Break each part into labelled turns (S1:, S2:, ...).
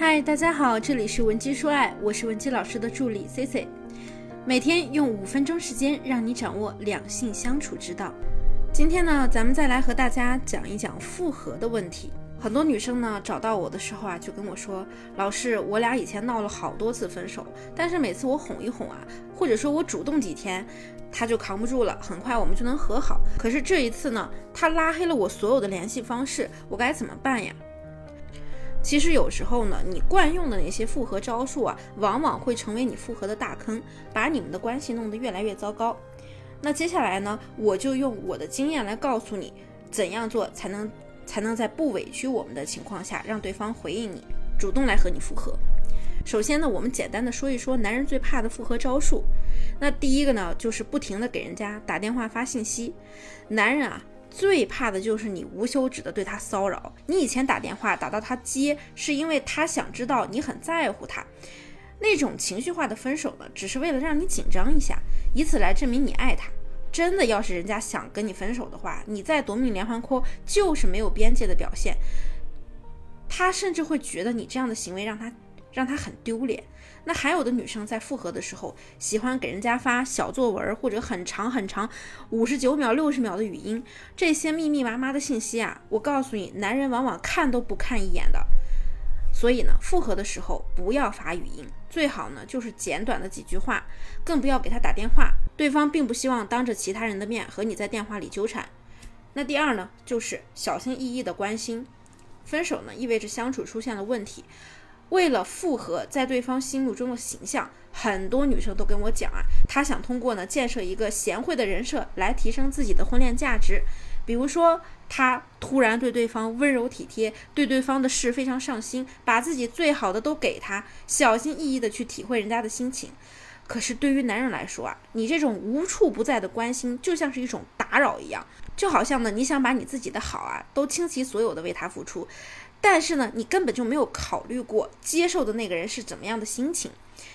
S1: 嗨，大家好，这里是文姬说爱，我是文姬老师的助理 C C，每天用五分钟时间让你掌握两性相处之道。今天呢，咱们再来和大家讲一讲复合的问题。很多女生呢找到我的时候啊，就跟我说，老师，我俩以前闹了好多次分手，但是每次我哄一哄啊，或者说我主动几天，他就扛不住了，很快我们就能和好。可是这一次呢，他拉黑了我所有的联系方式，我该怎么办呀？其实有时候呢，你惯用的那些复合招数啊，往往会成为你复合的大坑，把你们的关系弄得越来越糟糕。那接下来呢，我就用我的经验来告诉你，怎样做才能。才能在不委屈我们的情况下，让对方回应你，主动来和你复合。首先呢，我们简单的说一说男人最怕的复合招数。那第一个呢，就是不停的给人家打电话发信息。男人啊，最怕的就是你无休止的对他骚扰。你以前打电话打到他接，是因为他想知道你很在乎他。那种情绪化的分手呢，只是为了让你紧张一下，以此来证明你爱他。真的，要是人家想跟你分手的话，你再夺命连环 call 就是没有边界的表现。他甚至会觉得你这样的行为让他让他很丢脸。那还有的女生在复合的时候，喜欢给人家发小作文或者很长很长五十九秒、六十秒的语音，这些密密麻麻的信息啊，我告诉你，男人往往看都不看一眼的。所以呢，复合的时候不要发语音，最好呢就是简短的几句话，更不要给他打电话，对方并不希望当着其他人的面和你在电话里纠缠。那第二呢，就是小心翼翼的关心。分手呢意味着相处出现了问题，为了复合在对方心目中的形象，很多女生都跟我讲啊，她想通过呢建设一个贤惠的人设来提升自己的婚恋价值。比如说，他突然对对方温柔体贴，对对方的事非常上心，把自己最好的都给他，小心翼翼的去体会人家的心情。可是对于男人来说啊，你这种无处不在的关心，就像是一种打扰一样，就好像呢，你想把你自己的好啊，都倾其所有的为他付出，但是呢，你根本就没有考虑过接受的那个人是怎么样的心情。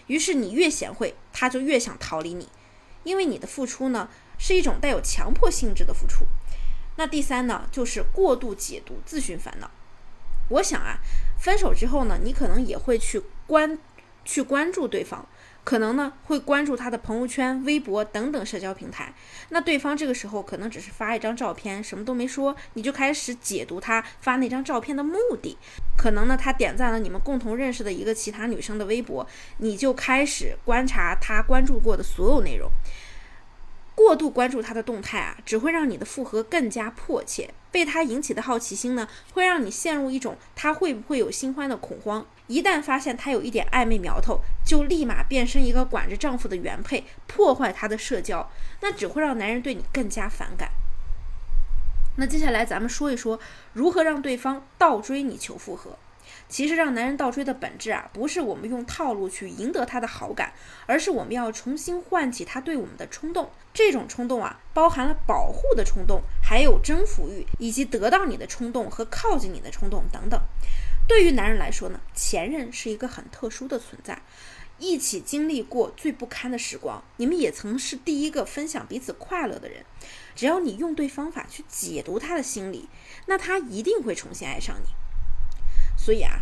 S1: 于是你越贤惠，他就越想逃离你，因为你的付出呢，是一种带有强迫性质的付出。那第三呢，就是过度解读、自寻烦恼。我想啊，分手之后呢，你可能也会去关、去关注对方，可能呢会关注他的朋友圈、微博等等社交平台。那对方这个时候可能只是发一张照片，什么都没说，你就开始解读他发那张照片的目的。可能呢，他点赞了你们共同认识的一个其他女生的微博，你就开始观察他关注过的所有内容。过度关注他的动态啊，只会让你的复合更加迫切。被他引起的好奇心呢，会让你陷入一种他会不会有新欢的恐慌。一旦发现他有一点暧昧苗头，就立马变身一个管着丈夫的原配，破坏他的社交，那只会让男人对你更加反感。那接下来咱们说一说如何让对方倒追你求复合。其实让男人倒追的本质啊，不是我们用套路去赢得他的好感，而是我们要重新唤起他对我们的冲动。这种冲动啊，包含了保护的冲动，还有征服欲，以及得到你的冲动和靠近你的冲动等等。对于男人来说呢，前任是一个很特殊的存在，一起经历过最不堪的时光，你们也曾是第一个分享彼此快乐的人。只要你用对方法去解读他的心理，那他一定会重新爱上你。所以啊，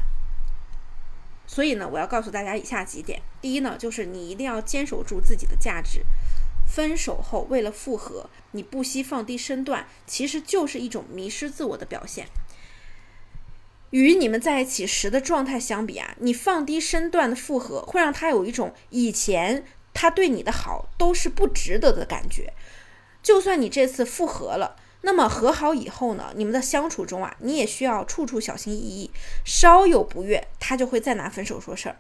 S1: 所以呢，我要告诉大家以下几点：第一呢，就是你一定要坚守住自己的价值。分手后为了复合，你不惜放低身段，其实就是一种迷失自我的表现。与你们在一起时的状态相比啊，你放低身段的复合，会让他有一种以前他对你的好都是不值得的感觉。就算你这次复合了。那么和好以后呢？你们的相处中啊，你也需要处处小心翼翼，稍有不悦，他就会再拿分手说事儿。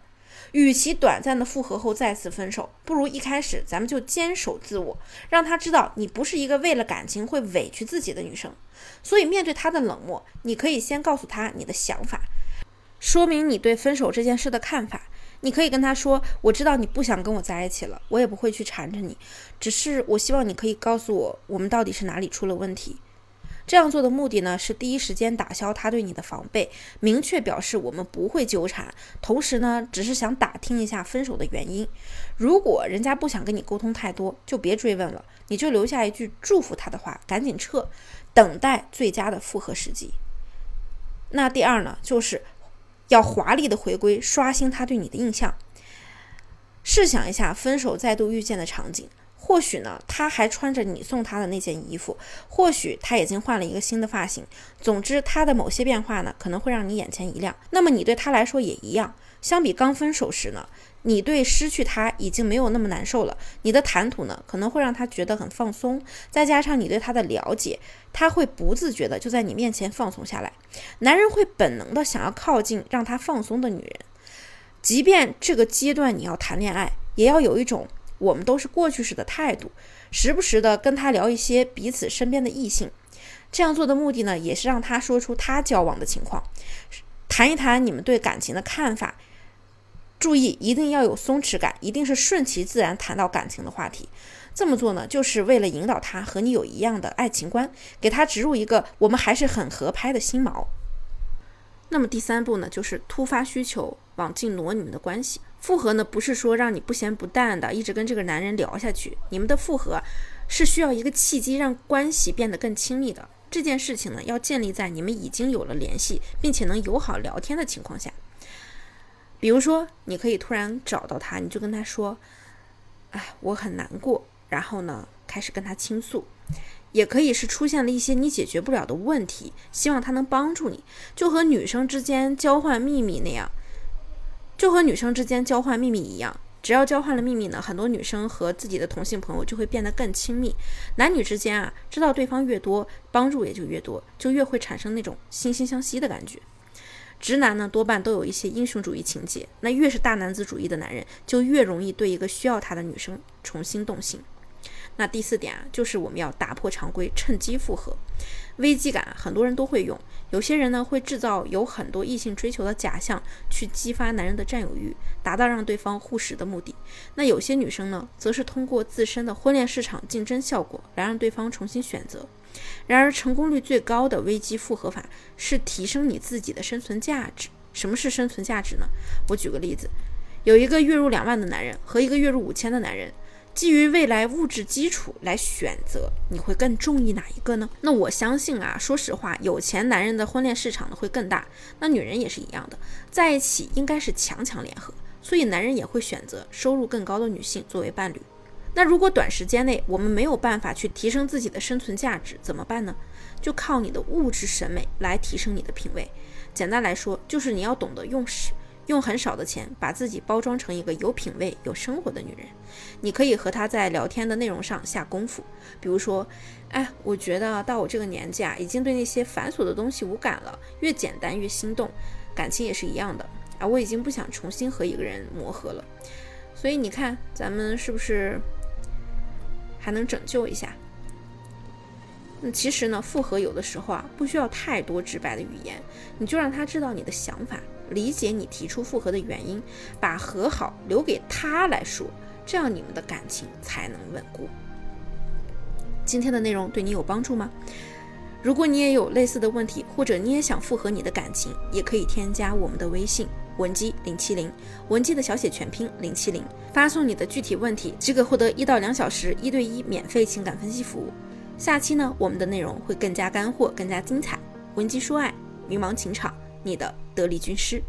S1: 与其短暂的复合后再次分手，不如一开始咱们就坚守自我，让他知道你不是一个为了感情会委屈自己的女生。所以面对他的冷漠，你可以先告诉他你的想法，说明你对分手这件事的看法。你可以跟他说：“我知道你不想跟我在一起了，我也不会去缠着你，只是我希望你可以告诉我，我们到底是哪里出了问题。”这样做的目的呢，是第一时间打消他对你的防备，明确表示我们不会纠缠，同时呢，只是想打听一下分手的原因。如果人家不想跟你沟通太多，就别追问了，你就留下一句祝福他的话，赶紧撤，等待最佳的复合时机。那第二呢，就是。要华丽的回归，刷新他对你的印象。试想一下，分手再度遇见的场景。或许呢，他还穿着你送他的那件衣服，或许他已经换了一个新的发型。总之，他的某些变化呢，可能会让你眼前一亮。那么你对他来说也一样。相比刚分手时呢，你对失去他已经没有那么难受了。你的谈吐呢，可能会让他觉得很放松。再加上你对他的了解，他会不自觉的就在你面前放松下来。男人会本能的想要靠近让他放松的女人，即便这个阶段你要谈恋爱，也要有一种。我们都是过去式的态度，时不时的跟他聊一些彼此身边的异性，这样做的目的呢，也是让他说出他交往的情况，谈一谈你们对感情的看法。注意，一定要有松弛感，一定是顺其自然谈到感情的话题。这么做呢，就是为了引导他和你有一样的爱情观，给他植入一个我们还是很合拍的心锚。那么第三步呢，就是突发需求往进挪你们的关系。复合呢，不是说让你不咸不淡的一直跟这个男人聊下去。你们的复合是需要一个契机，让关系变得更亲密的。这件事情呢，要建立在你们已经有了联系，并且能友好聊天的情况下。比如说，你可以突然找到他，你就跟他说：“哎，我很难过。”然后呢，开始跟他倾诉。也可以是出现了一些你解决不了的问题，希望他能帮助你，就和女生之间交换秘密那样。就和女生之间交换秘密一样，只要交换了秘密呢，很多女生和自己的同性朋友就会变得更亲密。男女之间啊，知道对方越多，帮助也就越多，就越会产生那种惺惺相惜的感觉。直男呢，多半都有一些英雄主义情节，那越是大男子主义的男人，就越容易对一个需要他的女生重新动心。那第四点啊，就是我们要打破常规，趁机复合。危机感，很多人都会用。有些人呢，会制造有很多异性追求的假象，去激发男人的占有欲，达到让对方护食的目的。那有些女生呢，则是通过自身的婚恋市场竞争效果，来让对方重新选择。然而，成功率最高的危机复合法是提升你自己的生存价值。什么是生存价值呢？我举个例子，有一个月入两万的男人和一个月入五千的男人。基于未来物质基础来选择，你会更中意哪一个呢？那我相信啊，说实话，有钱男人的婚恋市场呢会更大。那女人也是一样的，在一起应该是强强联合，所以男人也会选择收入更高的女性作为伴侣。那如果短时间内我们没有办法去提升自己的生存价值，怎么办呢？就靠你的物质审美来提升你的品味。简单来说，就是你要懂得用使。用很少的钱把自己包装成一个有品位、有生活的女人，你可以和她在聊天的内容上下功夫。比如说，哎，我觉得到我这个年纪啊，已经对那些繁琐的东西无感了，越简单越心动。感情也是一样的啊，我已经不想重新和一个人磨合了。所以你看，咱们是不是还能拯救一下？那其实呢，复合有的时候啊，不需要太多直白的语言，你就让他知道你的想法。理解你提出复合的原因，把和好留给他来说，这样你们的感情才能稳固。今天的内容对你有帮助吗？如果你也有类似的问题，或者你也想复合你的感情，也可以添加我们的微信文姬零七零，文姬的小写全拼零七零，发送你的具体问题，即可获得一到两小时一对一免费情感分析服务。下期呢，我们的内容会更加干货，更加精彩。文姬说爱，迷茫情场。你的得力军师。